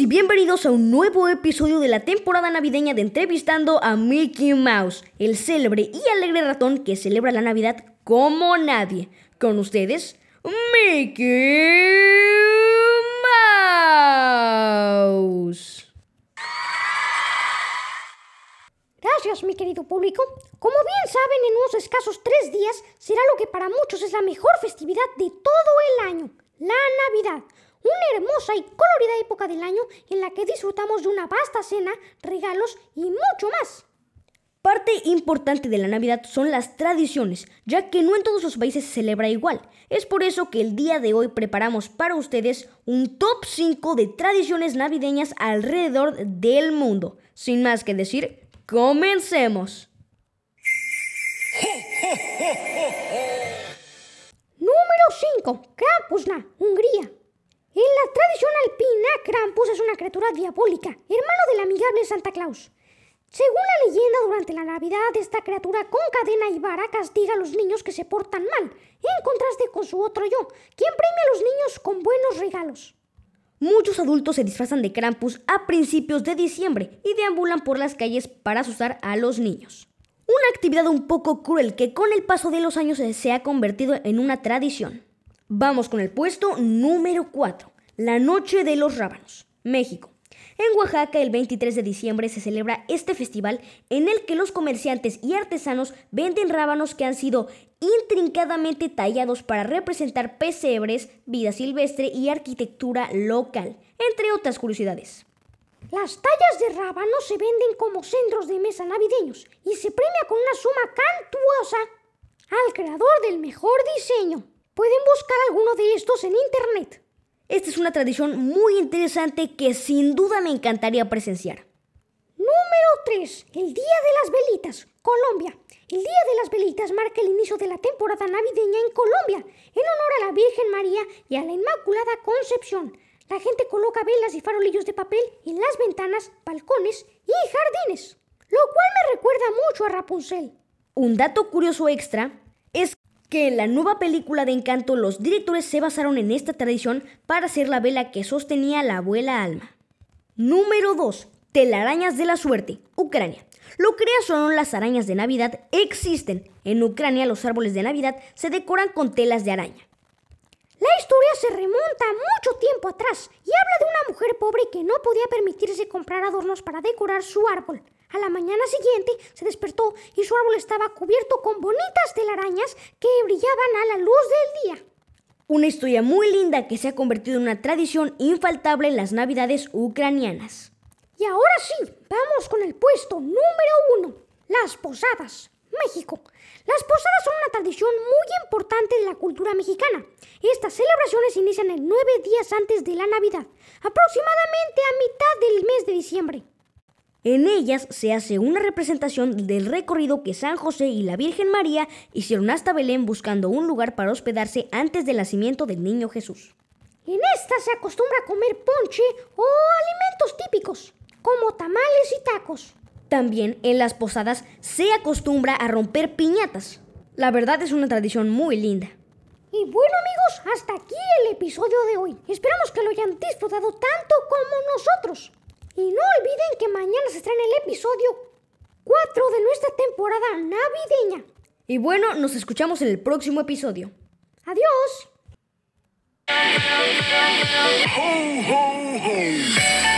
y bienvenidos a un nuevo episodio de la temporada navideña de Entrevistando a Mickey Mouse, el célebre y alegre ratón que celebra la Navidad como nadie. Con ustedes, Mickey Mouse. Gracias, mi querido público. Como bien saben, en unos escasos tres días será lo que para muchos es la mejor festividad de todo el año, la Navidad. Una hermosa y colorida época del año en la que disfrutamos de una vasta cena, regalos y mucho más. Parte importante de la Navidad son las tradiciones, ya que no en todos los países se celebra igual. Es por eso que el día de hoy preparamos para ustedes un top 5 de tradiciones navideñas alrededor del mundo. Sin más que decir, comencemos. Número 5. Krampusna, Hungría. En la tradición alpina, Krampus es una criatura diabólica, hermano del amigable Santa Claus. Según la leyenda, durante la Navidad, esta criatura con cadena y vara castiga a los niños que se portan mal, en contraste con su otro yo, quien premia a los niños con buenos regalos. Muchos adultos se disfrazan de Krampus a principios de diciembre y deambulan por las calles para asustar a los niños. Una actividad un poco cruel que con el paso de los años se ha convertido en una tradición. Vamos con el puesto número 4, la Noche de los Rábanos, México. En Oaxaca, el 23 de diciembre se celebra este festival en el que los comerciantes y artesanos venden rábanos que han sido intrincadamente tallados para representar pesebres, vida silvestre y arquitectura local, entre otras curiosidades. Las tallas de rábano se venden como centros de mesa navideños y se premia con una suma cantuosa al creador del mejor diseño. Pueden buscar alguno de estos en internet. Esta es una tradición muy interesante que sin duda me encantaría presenciar. Número 3. El Día de las Velitas, Colombia. El Día de las Velitas marca el inicio de la temporada navideña en Colombia, en honor a la Virgen María y a la Inmaculada Concepción. La gente coloca velas y farolillos de papel en las ventanas, balcones y jardines, lo cual me recuerda mucho a Rapunzel. Un dato curioso extra es que en la nueva película de Encanto los directores se basaron en esta tradición para hacer la vela que sostenía la abuela Alma. Número 2. Telarañas de la suerte, Ucrania. Lo creas son las arañas de Navidad existen. En Ucrania los árboles de Navidad se decoran con telas de araña. La historia se remonta mucho tiempo atrás y habla de una mujer pobre que no podía permitirse comprar adornos para decorar su árbol. A la mañana siguiente se despertó y su árbol estaba cubierto con bonitas telarañas que brillaban a la luz del día. Una historia muy linda que se ha convertido en una tradición infaltable en las Navidades ucranianas. Y ahora sí, vamos con el puesto número uno, las posadas. México. Las posadas son una tradición muy importante de la cultura mexicana. Estas celebraciones inician el nueve días antes de la Navidad, aproximadamente a mitad del mes de diciembre. En ellas se hace una representación del recorrido que San José y la Virgen María hicieron hasta Belén buscando un lugar para hospedarse antes del nacimiento del niño Jesús. En esta se acostumbra a comer ponche o alimentos típicos, como tamales y tacos. También en las posadas se acostumbra a romper piñatas. La verdad es una tradición muy linda. Y bueno amigos, hasta aquí el episodio de hoy. Esperamos que lo hayan disfrutado tanto como nosotros. Y no olviden que mañana se estrena el episodio 4 de nuestra temporada navideña. Y bueno, nos escuchamos en el próximo episodio. Adiós. Ho, ho, ho.